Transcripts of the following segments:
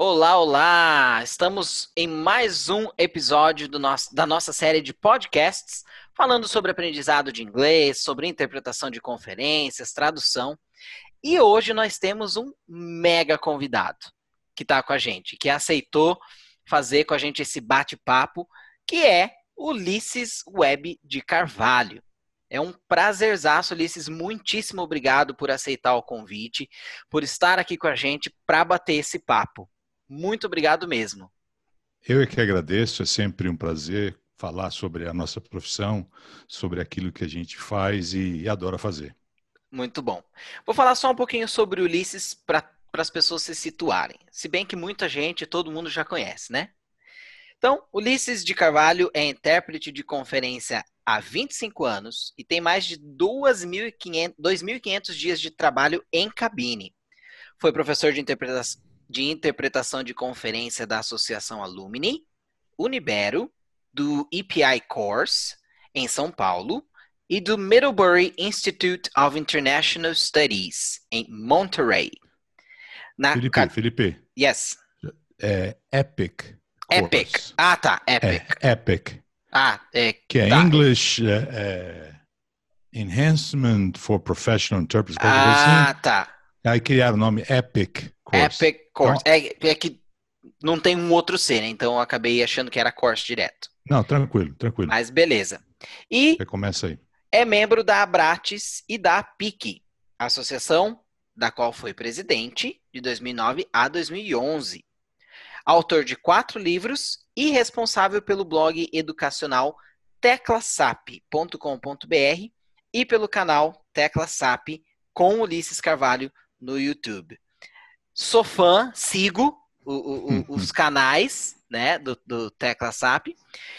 Olá, olá! Estamos em mais um episódio nosso, da nossa série de podcasts falando sobre aprendizado de inglês, sobre interpretação de conferências, tradução. E hoje nós temos um mega convidado que está com a gente, que aceitou fazer com a gente esse bate-papo, que é Ulisses Web de Carvalho. É um prazerzaço, Ulisses. Muitíssimo obrigado por aceitar o convite, por estar aqui com a gente para bater esse papo. Muito obrigado mesmo. Eu é que agradeço, é sempre um prazer falar sobre a nossa profissão, sobre aquilo que a gente faz e, e adora fazer. Muito bom. Vou falar só um pouquinho sobre Ulisses para as pessoas se situarem. Se bem que muita gente, todo mundo já conhece, né? Então, Ulisses de Carvalho é intérprete de conferência há 25 anos e tem mais de 2.500 dias de trabalho em cabine. Foi professor de interpretação, de interpretação de conferência da Associação Alumni, Unibero, do EPI Course, em São Paulo, e do Middlebury Institute of International Studies, em Monterey. Na Felipe, ca... Felipe. Yes. É Epic. Course. Epic. Ah, tá. Epic. É, epic. Ah, é. Que é tá. English é, é, Enhancement for Professional Interpreters. Ah, assim. tá. Aí criaram o nome Epic Course. Epic Course. Então, é, é, que não tem um outro C, né? Então eu acabei achando que era Course direto. Não, tranquilo, tranquilo. Mas beleza. E Você começa aí. é membro da Abrates e da PIC, associação da qual foi presidente de 2009 a 2011. Autor de quatro livros e responsável pelo blog educacional teclasap.com.br e pelo canal Teclasap com Ulisses Carvalho no YouTube. Sou fã, sigo o, o, uhum. os canais né, do, do Tecla SAP.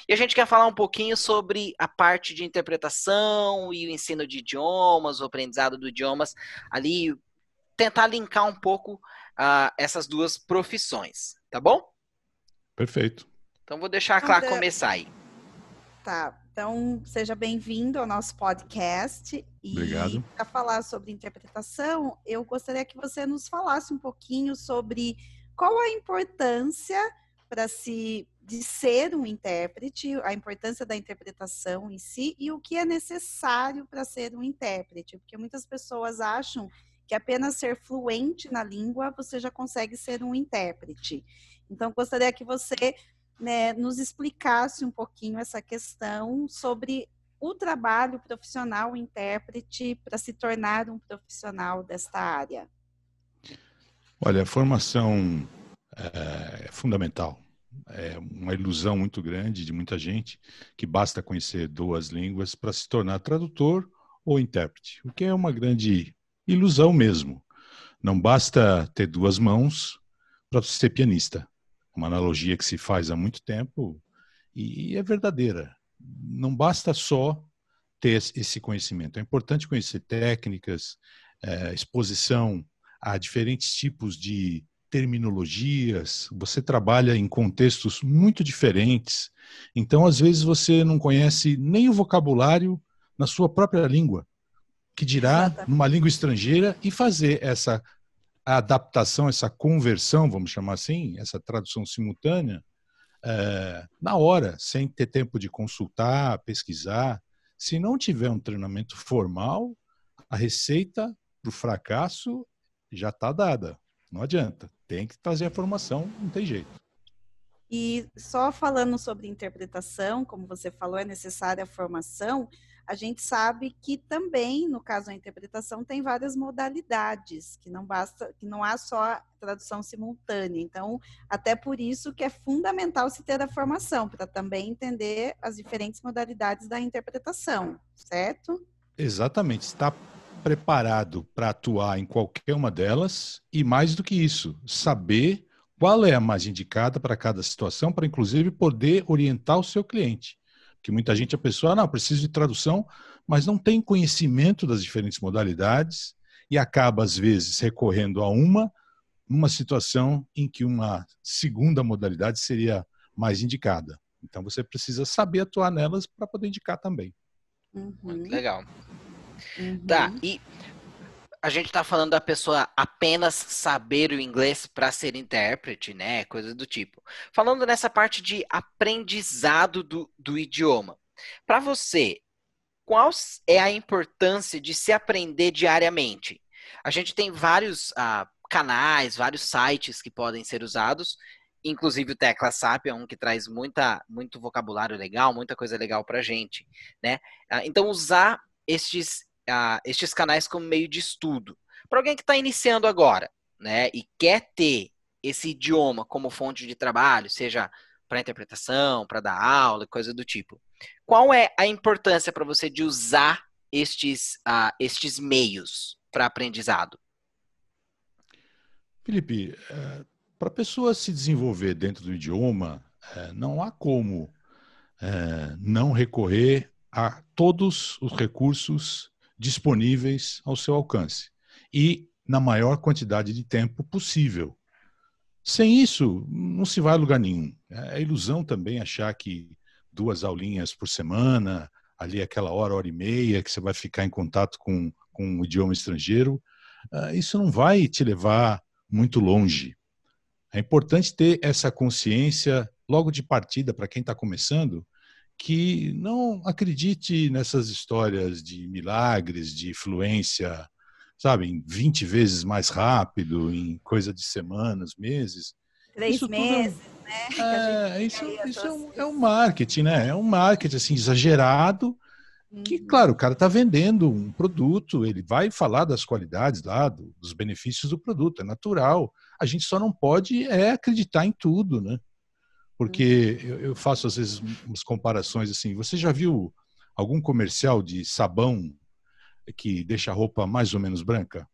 E a gente quer falar um pouquinho sobre a parte de interpretação e o ensino de idiomas, o aprendizado de idiomas, ali tentar linkar um pouco uh, essas duas profissões, tá bom? Perfeito. Então vou deixar a Clara começar aí. Tá. Então, seja bem-vindo ao nosso podcast. E Obrigado. Para falar sobre interpretação, eu gostaria que você nos falasse um pouquinho sobre qual a importância para se de ser um intérprete, a importância da interpretação em si e o que é necessário para ser um intérprete, porque muitas pessoas acham que apenas ser fluente na língua você já consegue ser um intérprete. Então, gostaria que você né, nos explicasse um pouquinho essa questão sobre o trabalho profissional intérprete para se tornar um profissional desta área. Olha, a formação é, é fundamental. É uma ilusão muito grande de muita gente que basta conhecer duas línguas para se tornar tradutor ou intérprete, o que é uma grande ilusão mesmo. Não basta ter duas mãos para ser pianista uma analogia que se faz há muito tempo e é verdadeira. Não basta só ter esse conhecimento. É importante conhecer técnicas, é, exposição a diferentes tipos de terminologias. Você trabalha em contextos muito diferentes. Então, às vezes, você não conhece nem o vocabulário na sua própria língua, que dirá Exatamente. numa língua estrangeira e fazer essa a adaptação, essa conversão, vamos chamar assim, essa tradução simultânea, é, na hora, sem ter tempo de consultar, pesquisar. Se não tiver um treinamento formal, a receita para o fracasso já está dada. Não adianta. Tem que trazer a formação, não tem jeito. E só falando sobre interpretação, como você falou, é necessária a formação a gente sabe que também, no caso da interpretação, tem várias modalidades, que não basta, que não há só tradução simultânea. Então, até por isso que é fundamental se ter a formação, para também entender as diferentes modalidades da interpretação, certo? Exatamente. Está preparado para atuar em qualquer uma delas e mais do que isso, saber qual é a mais indicada para cada situação, para inclusive poder orientar o seu cliente que muita gente, a pessoa, ah, não, preciso de tradução, mas não tem conhecimento das diferentes modalidades e acaba, às vezes, recorrendo a uma, numa situação em que uma segunda modalidade seria mais indicada. Então, você precisa saber atuar nelas para poder indicar também. Uhum. Muito legal. Uhum. Tá, e a gente está falando da pessoa apenas saber o inglês para ser intérprete, né? Coisa do tipo. Falando nessa parte de aprendizado do, do idioma. Para você, qual é a importância de se aprender diariamente? A gente tem vários ah, canais, vários sites que podem ser usados, inclusive o Tecla SAP é um que traz muita, muito vocabulário legal, muita coisa legal para gente, né? Ah, então, usar estes, ah, estes canais como meio de estudo. Para alguém que está iniciando agora, né, e quer ter esse idioma como fonte de trabalho, seja para interpretação, para dar aula, coisa do tipo. Qual é a importância para você de usar estes, uh, estes meios para aprendizado? Felipe, é, para a pessoa se desenvolver dentro do idioma, é, não há como é, não recorrer a todos os recursos disponíveis ao seu alcance e na maior quantidade de tempo possível. Sem isso, não se vai a lugar nenhum. É ilusão também achar que duas aulinhas por semana, ali aquela hora, hora e meia, que você vai ficar em contato com, com um idioma estrangeiro, uh, isso não vai te levar muito longe. É importante ter essa consciência logo de partida para quem está começando, que não acredite nessas histórias de milagres, de fluência, sabe, em 20 vezes mais rápido, em coisa de semanas, meses. Três isso meses, é, né? É, isso, isso é, um, é um marketing, né? É um marketing assim, exagerado, que, uhum. claro, o cara está vendendo um produto, ele vai falar das qualidades lá, do, dos benefícios do produto, é natural. A gente só não pode é acreditar em tudo, né? Porque uhum. eu, eu faço às vezes umas comparações assim. Você já viu algum comercial de sabão que deixa a roupa mais ou menos branca?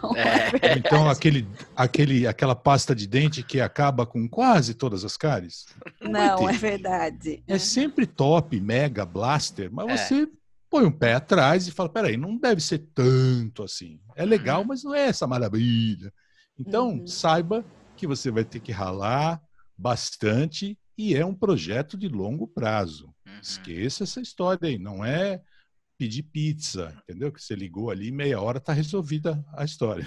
Não, é. é então aquele, aquele, aquela pasta de dente que acaba com quase todas as cáries? Não, Não é verdade. É sempre top, mega, blaster, mas é. você põe um pé atrás e fala, peraí, não deve ser tanto assim. É legal, uhum. mas não é essa maravilha. Então, uhum. saiba que você vai ter que ralar bastante e é um projeto de longo prazo. Uhum. Esqueça essa história aí, não é pedir pizza, entendeu? Que você ligou ali, meia hora tá resolvida a história.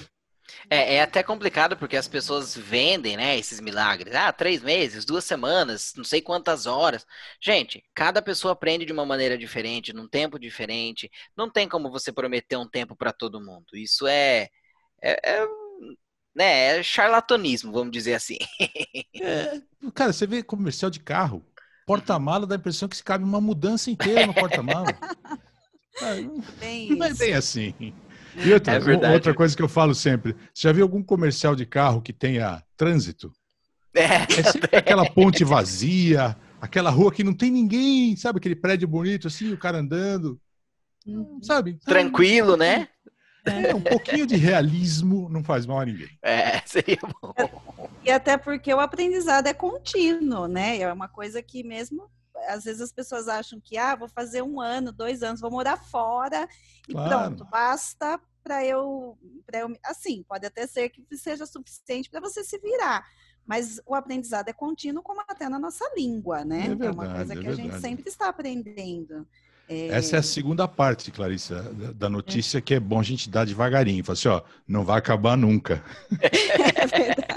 É, é, até complicado porque as pessoas vendem, né, esses milagres. Ah, três meses, duas semanas, não sei quantas horas. Gente, cada pessoa aprende de uma maneira diferente, num tempo diferente. Não tem como você prometer um tempo para todo mundo. Isso é, é, é, né, é charlatanismo, vamos dizer assim. É, cara, você vê comercial de carro, porta-mala dá a impressão que se cabe uma mudança inteira no porta-mala. não é bem assim. E outra, é outra coisa que eu falo sempre: você já viu algum comercial de carro que tenha trânsito? É, é sempre aquela ponte vazia, aquela rua que não tem ninguém, sabe? Aquele prédio bonito assim, o cara andando. Hum, sabe? Tranquilo, né? É, um pouquinho de realismo não faz mal a ninguém. É, seria bom. E até porque o aprendizado é contínuo, né? É uma coisa que mesmo às vezes as pessoas acham que, ah, vou fazer um ano, dois anos, vou morar fora e claro. pronto, basta para eu, eu. Assim, pode até ser que seja suficiente para você se virar. Mas o aprendizado é contínuo, como até na nossa língua, né? É, verdade, é uma coisa que é a gente sempre está aprendendo. É... Essa é a segunda parte, Clarissa, da notícia é. que é bom a gente dar devagarinho. Fala assim, ó, não vai acabar nunca. É verdade.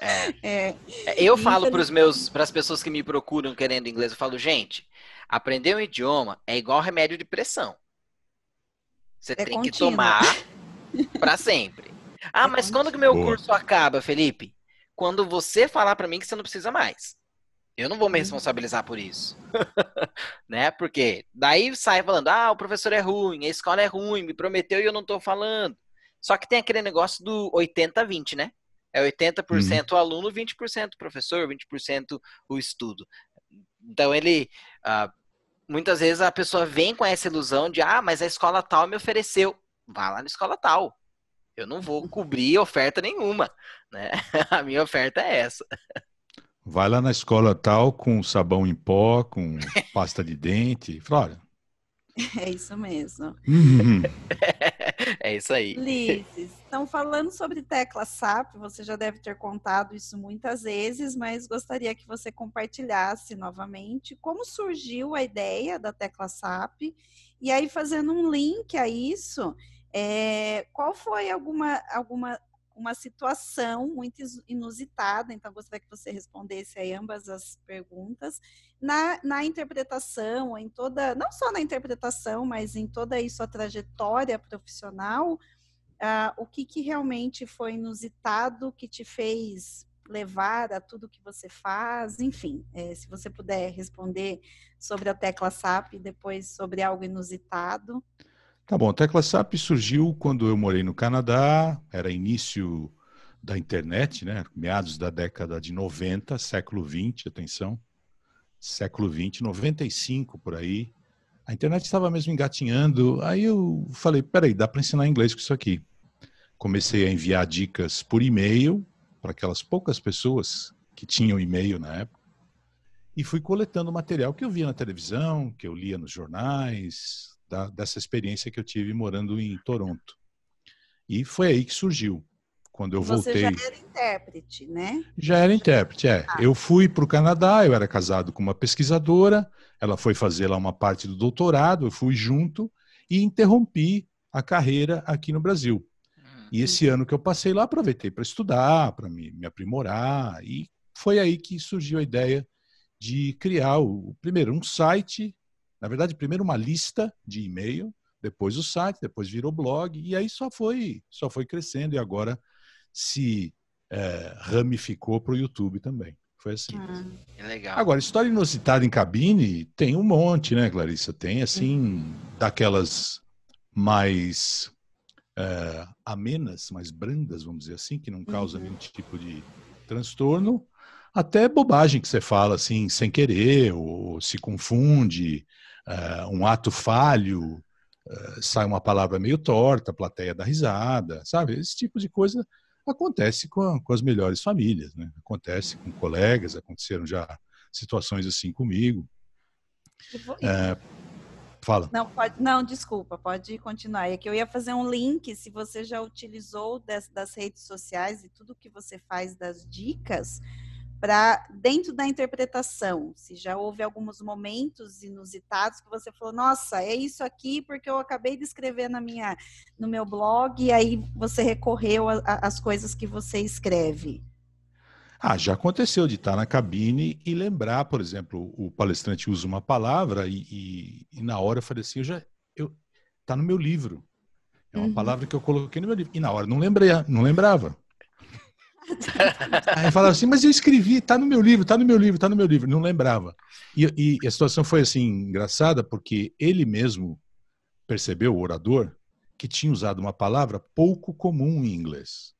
É. É. é eu falo para os meus, para as pessoas que me procuram querendo inglês, eu falo, gente, aprender um idioma é igual remédio de pressão. Você é tem contínuo. que tomar para sempre. Ah, é mas quando que meu Boa. curso acaba, Felipe? Quando você falar para mim que você não precisa mais. Eu não vou me uhum. responsabilizar por isso. né? Porque daí sai falando: "Ah, o professor é ruim, a escola é ruim, me prometeu e eu não tô falando". Só que tem aquele negócio do 80-20, né? É 80% uhum. aluno, 20% professor, 20% o estudo. Então ele. Uh, muitas vezes a pessoa vem com essa ilusão de, ah, mas a escola tal me ofereceu. Vá lá na escola tal. Eu não vou cobrir oferta nenhuma. Né? A minha oferta é essa. Vai lá na escola tal com sabão em pó, com pasta de dente. Fala, olha, É isso mesmo. Uhum. é isso aí. Lises, então falando sobre tecla SAP, você já deve ter contado isso muitas vezes, mas gostaria que você compartilhasse novamente como surgiu a ideia da tecla SAP e aí fazendo um link a isso, É, qual foi alguma, alguma uma situação muito inusitada, então gostaria que você respondesse aí ambas as perguntas, na, na interpretação, em toda, não só na interpretação, mas em toda a sua trajetória profissional, uh, o que, que realmente foi inusitado que te fez levar a tudo que você faz, enfim, é, se você puder responder sobre a tecla SAP e depois sobre algo inusitado. Tá bom, a tecla SAP surgiu quando eu morei no Canadá, era início da internet, né? Meados da década de 90, século 20, atenção. Século 20, 95 por aí. A internet estava mesmo engatinhando. Aí eu falei, peraí, dá para ensinar inglês com isso aqui. Comecei a enviar dicas por e-mail para aquelas poucas pessoas que tinham e-mail na época. E fui coletando material que eu via na televisão, que eu lia nos jornais, da, dessa experiência que eu tive morando em Toronto. E foi aí que surgiu. Quando eu Você voltei. já era intérprete, né? Já era intérprete, é. Ah. Eu fui para o Canadá, eu era casado com uma pesquisadora, ela foi fazer lá uma parte do doutorado, eu fui junto e interrompi a carreira aqui no Brasil. Hum. E esse ano que eu passei lá, aproveitei para estudar, para me, me aprimorar, e foi aí que surgiu a ideia de criar o primeiro um site na verdade, primeiro uma lista de e-mail, depois o site, depois virou blog, e aí só foi, só foi crescendo e agora se é, ramificou para o YouTube também. Foi assim. Ah, legal. Agora, história inusitada em cabine tem um monte, né, Clarissa? Tem, assim, uhum. daquelas mais é, amenas, mais brandas, vamos dizer assim, que não causam uhum. nenhum tipo de transtorno, até bobagem que você fala, assim, sem querer, ou se confunde, uh, um ato falho, uh, sai uma palavra meio torta, a plateia dá risada, sabe? Esse tipo de coisa acontece com, com as melhores famílias, né? Acontece com colegas, aconteceram já situações assim comigo. É, fala. Não, pode, não, desculpa, pode continuar. É que eu ia fazer um link, se você já utilizou das, das redes sociais e tudo que você faz das dicas, para dentro da interpretação, se já houve alguns momentos inusitados que você falou, nossa, é isso aqui porque eu acabei de escrever na minha, no meu blog e aí você recorreu às coisas que você escreve. Ah, já aconteceu de estar na cabine e lembrar, por exemplo, o palestrante usa uma palavra e, e, e na hora eu falei assim, eu já, eu, tá no meu livro. É uma uhum. palavra que eu coloquei no meu livro. E na hora não lembrei, não lembrava. Aí falava assim, mas eu escrevi, tá no meu livro, tá no meu livro, tá no meu livro. Não lembrava. E, e a situação foi assim, engraçada, porque ele mesmo percebeu, o orador, que tinha usado uma palavra pouco comum em inglês.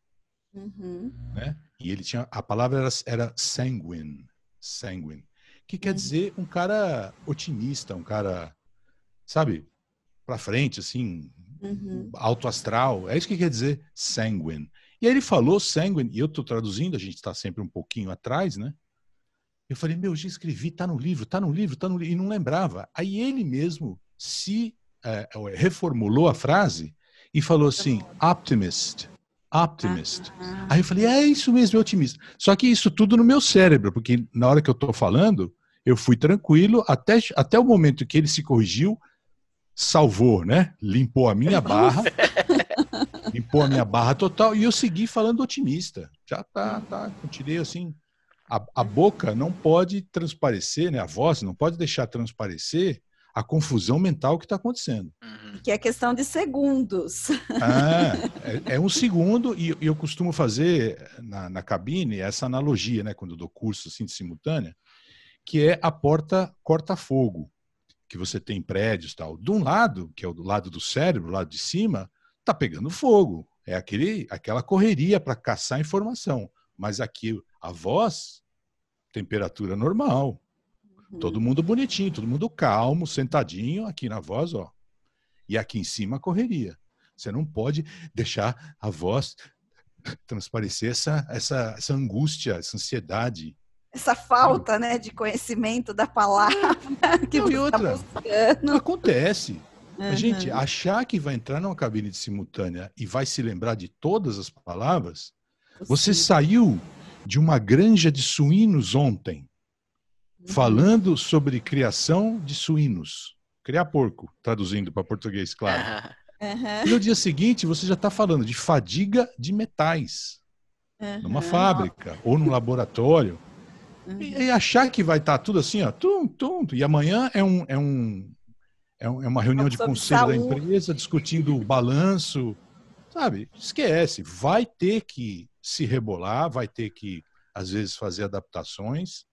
Uhum. Né? E ele tinha, a palavra era, era sanguine, sanguine, que quer uhum. dizer um cara otimista, um cara, sabe, para frente, assim, uhum. alto astral. É isso que quer dizer sanguine. E aí ele falou sanguine, e eu estou traduzindo, a gente está sempre um pouquinho atrás, né? Eu falei, meu, já escrevi, tá no livro, tá no livro, tá no livro, e não lembrava. Aí ele mesmo se é, reformulou a frase e falou assim, optimist, optimist. Ah, Aí eu falei, é isso mesmo, é otimista. Só que isso tudo no meu cérebro, porque na hora que eu estou falando, eu fui tranquilo até, até o momento que ele se corrigiu, salvou, né? Limpou a minha barra. limpou a minha barra total e eu segui falando otimista. Já tá, tá, continuei assim. A, a boca não pode transparecer, né? A voz não pode deixar transparecer a confusão mental que está acontecendo. Uhum. Que é questão de segundos. É, é, é um segundo, e, e, eu costumo fazer na, na, cabine essa analogia, né, quando eu dou curso assim, de simultânea, que é a porta corta-fogo, que você tem prédios tal. De um lado, que é o do lado do cérebro, lado de cima, está pegando fogo. É aquele, aquela correria para caçar informação. Mas aqui, a voz, temperatura normal. Uhum. Todo mundo bonitinho, todo mundo calmo, sentadinho aqui na voz, ó. E aqui em cima a correria. Você não pode deixar a voz transparecer essa, essa, essa angústia, essa ansiedade. Essa falta, né, de conhecimento da palavra que não, e tá outra, tá Acontece. Uhum. A gente achar que vai entrar numa cabine de simultânea e vai se lembrar de todas as palavras, Sim. você saiu de uma granja de suínos ontem, uhum. falando sobre criação de suínos. Criar porco, traduzindo para português, claro. Uhum. E no dia seguinte, você já está falando de fadiga de metais Uhum. numa fábrica ou num laboratório. E, e achar que vai estar tudo assim, ó, tum, tum, e amanhã é um, é um, é é uma reunião de conselho da empresa discutindo o balanço, sabe? Esquece, vai ter que se rebolar, vai ter que às vezes fazer adaptações,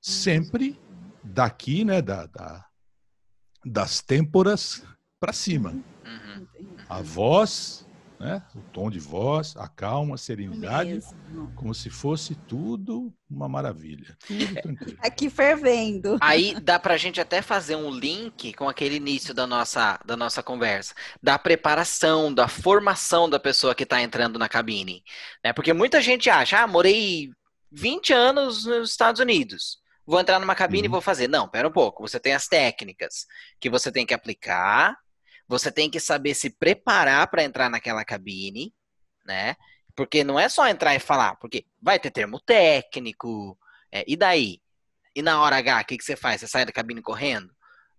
sempre daqui, né, da, da- das têmporas para cima. Uhum. A voz, né, o tom de voz, a calma, a serenidade, Mesmo. como se fosse tudo uma maravilha, tudo tranquilo. Aqui fervendo. Aí dá pra gente até fazer um link com aquele início da nossa, da nossa conversa, da preparação, da formação da pessoa que está entrando na cabine. Né? Porque muita gente acha, ah, morei 20 anos nos Estados Unidos. Vou entrar numa cabine e Uhum. vou fazer. Não, pera um pouco. Você tem as técnicas que você tem que aplicar, você tem que saber se preparar para entrar naquela cabine, né? Porque não é só entrar e falar, porque vai ter termo técnico, é, e daí? E na hora H, o que, que você faz? Você sai da cabine correndo?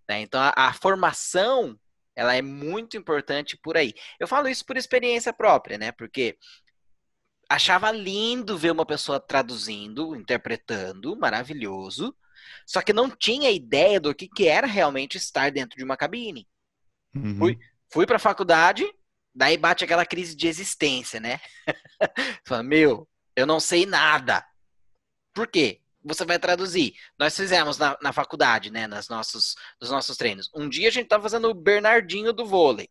Né? Então, a, a formação, ela é muito importante por aí. Eu falo isso por experiência própria, né? Porque achava lindo ver uma pessoa traduzindo, interpretando, maravilhoso, só que não tinha ideia do que, que era realmente estar dentro de uma cabine. Uhum. Fui, fui pra faculdade, daí bate aquela crise de existência, né? Fala, meu, eu não sei nada. Por quê? Você vai traduzir. Nós fizemos na, na faculdade, né? Nas nossos, nos nossos treinos. Um dia a gente tava fazendo o Bernardinho do vôlei.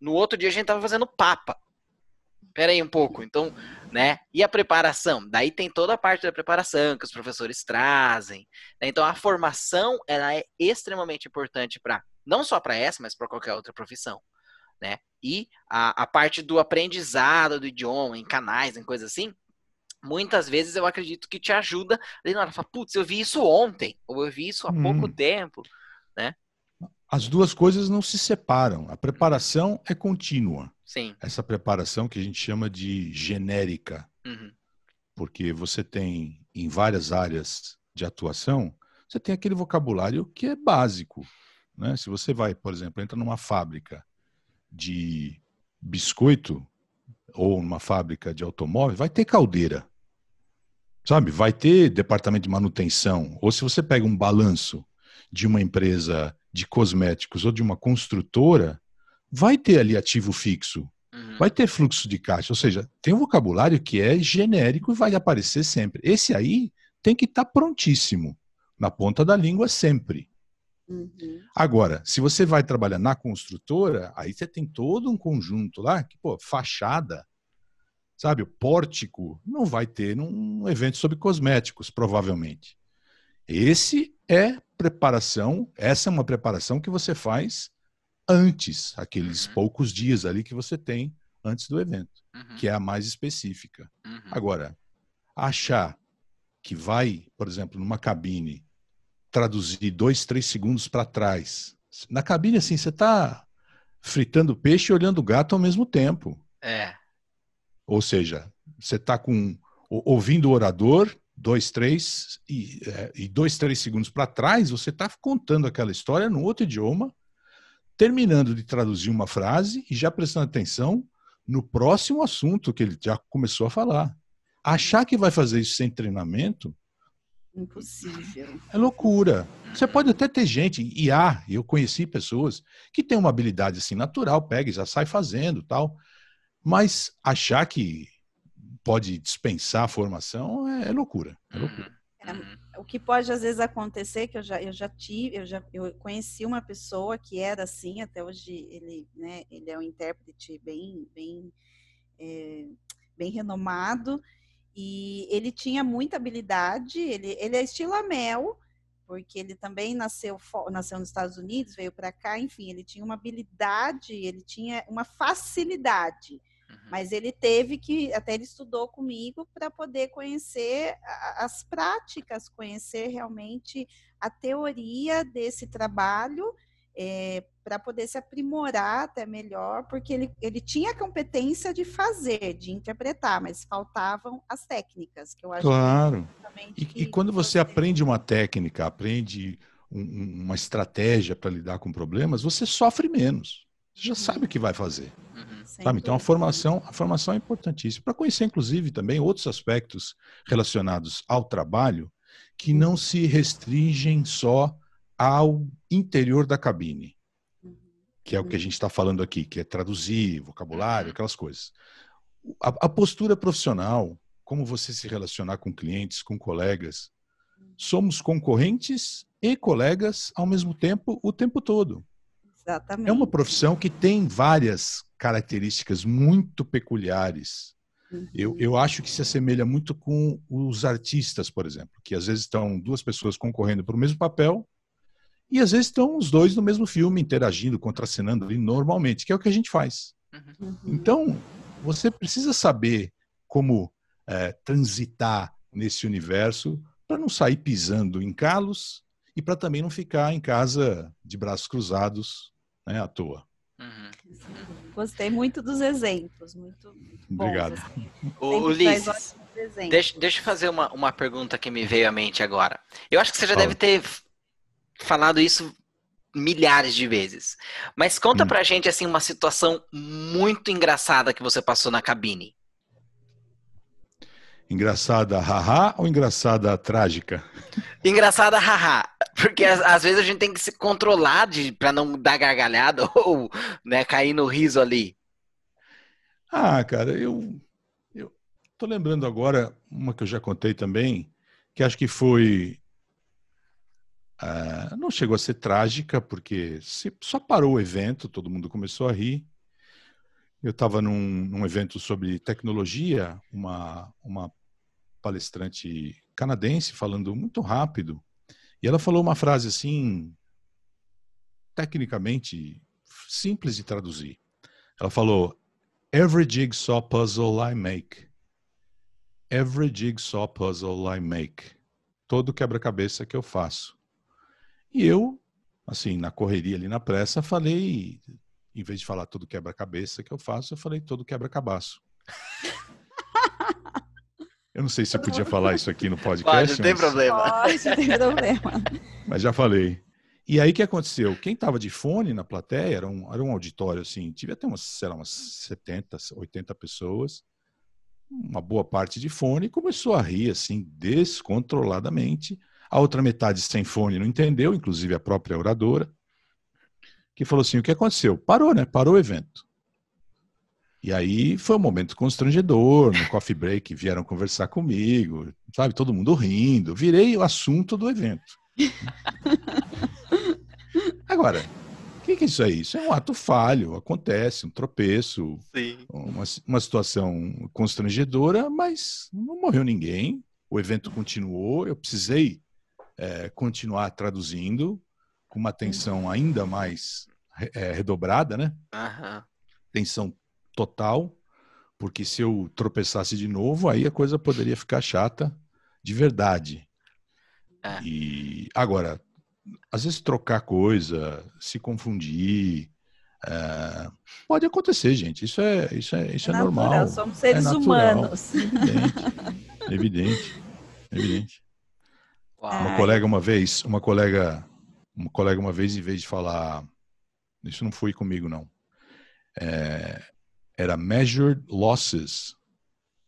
No outro dia a gente tava fazendo Papa. Pera aí um pouco. Então, né? E a preparação? Daí tem toda a parte da preparação que os professores trazem. né? Então, a formação ela é extremamente importante para não só para essa, mas para qualquer outra profissão, né? E a, a parte do aprendizado do idioma em canais, em coisas assim, muitas vezes eu acredito que te ajuda. Ali na hora, fala, putz, eu vi isso ontem, ou eu vi isso há pouco Hum. tempo. As duas coisas não se separam. A preparação é contínua. Sim. Essa preparação que a gente chama de genérica, Uhum. porque você tem em várias áreas de atuação, você tem aquele vocabulário que é básico. Né? Se você vai, por exemplo, entra numa fábrica de biscoito ou numa fábrica de automóvel, vai ter caldeira. Sabe? Vai ter departamento de manutenção. Ou se você pega um balanço de uma empresa de cosméticos ou de uma construtora, vai ter ali ativo fixo, Uhum. vai ter fluxo de caixa. Ou seja, tem um vocabulário que é genérico e vai aparecer sempre. Esse aí tem que estar prontíssimo, na ponta da língua sempre. Uhum. Agora, se você vai trabalhar na construtora, aí você tem todo um conjunto lá, que, pô, fachada, sabe, o pórtico, não vai ter num evento sobre cosméticos, provavelmente. Esse é preparação, essa é uma preparação que você faz antes, aqueles Uhum. poucos dias ali que você tem antes do evento, Uhum. que é a mais específica. Uhum. Agora, achar que vai, por exemplo, numa cabine, traduzir dois, três segundos para trás. Na cabine, assim, você está fritando peixe e olhando o gato ao mesmo tempo. É. Ou seja, você está com ouvindo o orador, dois, três, e, é, e dois, três segundos para trás, você está contando aquela história num outro idioma, terminando de traduzir uma frase e já prestando atenção no próximo assunto que ele já começou a falar. Achar que vai fazer isso sem treinamento Impossível. é loucura. Você pode até ter gente, e há, eu conheci pessoas que têm uma habilidade assim natural, pega e já sai fazendo tal. Mas achar que pode dispensar a formação é, é loucura. É loucura. Uhum. Uhum. O que pode às vezes acontecer, que eu já, eu já tive, eu já eu conheci uma pessoa que era assim, até hoje ele, né, ele é um intérprete bem, bem, é, bem renomado, e ele tinha muita habilidade, ele, ele é estilo Amel, porque ele também nasceu, nasceu nos Estados Unidos, veio para cá, enfim, ele tinha uma habilidade, ele tinha uma facilidade. Uhum. Mas ele teve que, até ele estudou comigo para poder conhecer a- as práticas, conhecer realmente a teoria desse trabalho, para poder se aprimorar até melhor, porque ele, ele tinha a competência de fazer, de interpretar, mas faltavam as técnicas, que eu acho Claro. que é justamente E, que- e quando você aprende uma técnica, aprende um- um- uma estratégia para lidar com problemas, você sofre menos. Você já sabe o que vai fazer. Uhum. Sabe? Então a formação, a formação é importantíssima para conhecer inclusive também outros aspectos relacionados ao trabalho que não se restringem só ao interior da cabine, que é o que a gente está falando aqui, que é traduzir vocabulário, aquelas coisas. A, a postura profissional, como você se relacionar com clientes, com colegas, somos concorrentes e colegas ao mesmo tempo, o tempo todo. Exatamente. É uma profissão que tem várias características muito peculiares. Uhum. Eu, eu acho que se assemelha muito com os artistas, por exemplo, que às vezes estão duas pessoas concorrendo para o mesmo papel e às vezes estão os dois no mesmo filme, interagindo, contracenando ali normalmente, que é o que a gente faz. Uhum. Então, você precisa saber como é, transitar nesse universo para não sair pisando em calos e para também não ficar em casa de braços cruzados né, à toa. Uhum. Gostei muito dos exemplos, muito, Obrigado. assim. Ulisses, deixa, deixa eu fazer uma, uma pergunta que me veio à mente agora. Eu acho que você já Fala. deve ter falado isso milhares de vezes. Mas conta Hum. pra gente, assim, uma situação muito engraçada que você passou na cabine. Engraçada haha ou engraçada trágica? Engraçada, haha. Porque às, vezes a gente tem que se controlar de, pra não dar gargalhada ou né, cair no riso ali. Ah, cara, eu, eu tô lembrando agora uma que eu já contei também, que acho que foi. Ah, não chegou a ser trágica, porque se- só parou o evento, todo mundo começou a rir. Eu estava num, num evento sobre tecnologia, uma, uma palestrante canadense falando muito rápido, e ela falou uma frase assim, tecnicamente simples de traduzir. Ela falou: Every jigsaw puzzle I make. Every jigsaw puzzle I make. Todo quebra-cabeça que eu faço. E eu, assim, na correria ali na pressa, falei, em vez de falar todo quebra-cabeça que eu faço, eu falei todo quebra-cabaço. Eu não sei se eu podia falar isso aqui no podcast, Pode, não tem mas, problema. Pode, não tem problema. mas já falei. E aí o que aconteceu? Quem estava de fone na plateia, era um, era um auditório assim, devia ter umas, sei lá, umas 70, 80 pessoas, uma boa parte de fone, e começou a rir assim, descontroladamente. A outra metade sem fone não entendeu, inclusive a própria oradora, que falou assim: o que aconteceu? Parou, né? Parou o evento. E aí foi um momento constrangedor, no coffee break vieram conversar comigo, sabe? Todo mundo rindo. Virei o assunto do evento. Agora, o que, que é isso aí? Isso é um ato falho, acontece, um tropeço, uma, uma situação constrangedora, mas não morreu ninguém, o evento continuou, eu precisei eh, continuar traduzindo com uma atenção ainda mais eh, redobrada, né? Aham. Tensão total, porque se eu tropeçasse de novo, aí a coisa poderia ficar chata de verdade. É. E agora, às vezes trocar coisa, se confundir, é, pode acontecer, gente. Isso é isso é isso é, natural, normal. Somos seres natural. humanos. Evidente, evidente, evidente. Uma Ai. colega uma vez, uma colega, uma colega uma vez, em vez de falar, isso não foi comigo não, É, era measured losses,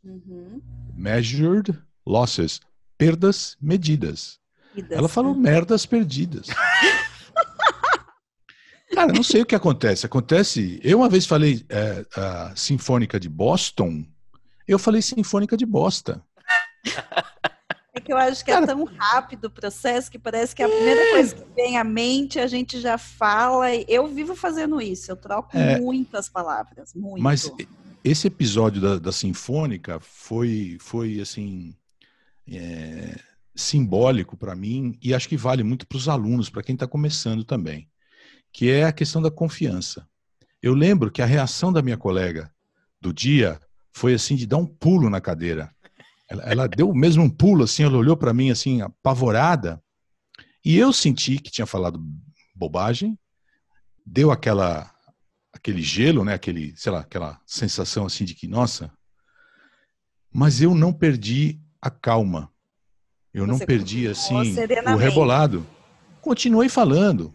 Uhum. measured losses, perdas medidas. Vidas. Ela falou merdas perdidas. Cara, não sei o que acontece. Acontece. Eu uma vez falei é, a Sinfônica de Boston. Eu falei Sinfônica de Bosta. É que eu acho que Cara- é tão rápido o processo que parece que a primeira coisa que vem à mente a gente já fala. e Eu vivo fazendo isso, eu troco É. muitas palavras, muito. Mas esse episódio da, da Sinfônica foi, foi assim, é, simbólico para mim e acho que vale muito para os alunos, para quem está começando também, que é a questão da confiança. Eu lembro que a reação da minha colega do dia foi assim de dar um pulo na cadeira. Ela, ela deu mesmo um pulo assim, ela olhou para mim assim apavorada e eu senti que tinha falado bobagem, deu aquela aquele gelo, né, aquele, sei lá, aquela sensação assim de que, nossa, mas eu não perdi a calma. Eu não Você perdi assim o rebolado. Continuei falando.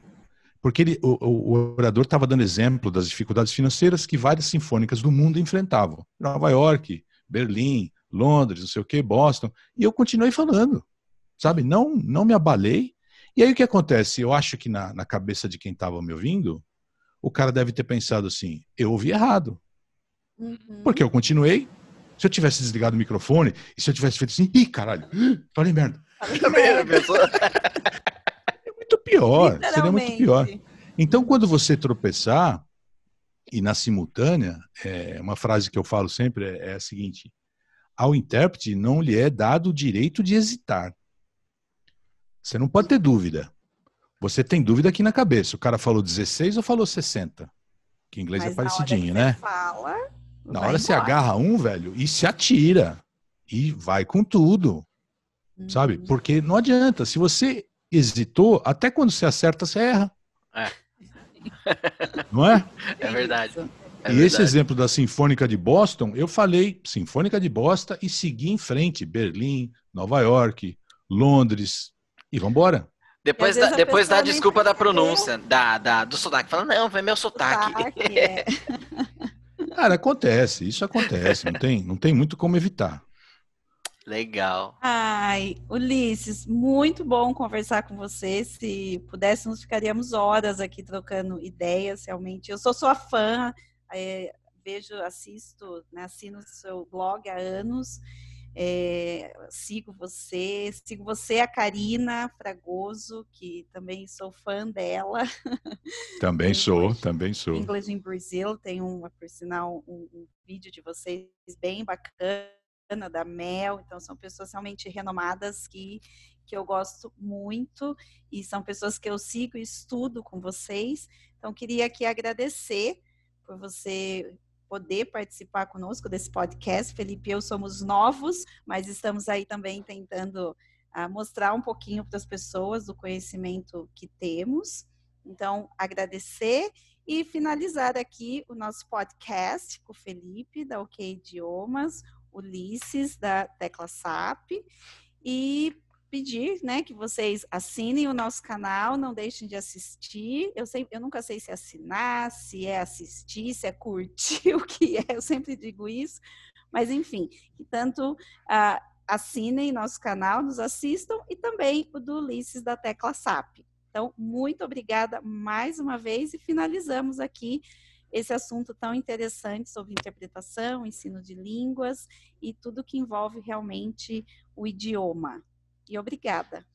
Porque ele, o, o orador estava dando exemplo das dificuldades financeiras que várias sinfônicas do mundo enfrentavam. Nova York, Berlim, Londres, não sei o que, Boston. E eu continuei falando, sabe? Não, não me abalei. E aí o que acontece? Eu acho que na, na cabeça de quem estava me ouvindo, o cara deve ter pensado assim: eu ouvi errado. Uhum. Porque eu continuei. Se eu tivesse desligado o microfone, e se eu tivesse feito assim, ih, caralho, falei merda. Falei merda. é muito pior. Seria muito pior. Então, quando você tropeçar, e na simultânea, é, uma frase que eu falo sempre é, é a seguinte: ao intérprete não lhe é dado o direito de hesitar. Você não pode ter dúvida. Você tem dúvida aqui na cabeça. O cara falou 16 ou falou 60? Que em inglês é Mas é parecidinho, né? Fala, na hora você agarra um, velho, e se atira. E vai com tudo. Uhum. Sabe? Porque não adianta. Se você hesitou, até quando você acerta, você erra. É. Não é? É verdade. É e verdade. esse exemplo da Sinfônica de Boston, eu falei Sinfônica de Boston e segui em frente. Berlim, Nova York, Londres. E vambora. Depois, da, depois da desculpa da pronúncia, da, da, do sotaque. Fala, não, foi meu sotaque. sotaque é. Cara, acontece, isso acontece, não tem, não tem muito como evitar. Legal. Ai, Ulisses, muito bom conversar com você. Se pudéssemos, ficaríamos horas aqui trocando ideias, realmente. Eu sou sua fã, é, vejo, assisto, né, assino o seu blog há anos. É, sigo você, sigo você, a Karina Fragoso, que também sou fã dela. Também sou, também sou. English in Brazil, tem um, por sinal, um, um vídeo de vocês bem bacana, da Mel, então são pessoas realmente renomadas que, que eu gosto muito e são pessoas que eu sigo e estudo com vocês. Então, queria aqui agradecer por você poder participar conosco desse podcast. Felipe e eu somos novos, mas estamos aí também tentando uh, mostrar um pouquinho para as pessoas do conhecimento que temos. Então, agradecer e finalizar aqui o nosso podcast com o Felipe, da OK Idiomas, Ulisses, da Tecla SAP, e pedir, né, que vocês assinem o nosso canal, não deixem de assistir. Eu sempre, eu nunca sei se é assinar, se é assistir, se é curtir, o que é. Eu sempre digo isso, mas enfim, que tanto uh, assinem nosso canal, nos assistam e também o do Ulisses da Tecla SAP. Então, muito obrigada mais uma vez e finalizamos aqui esse assunto tão interessante sobre interpretação, ensino de línguas e tudo que envolve realmente o idioma e obrigada.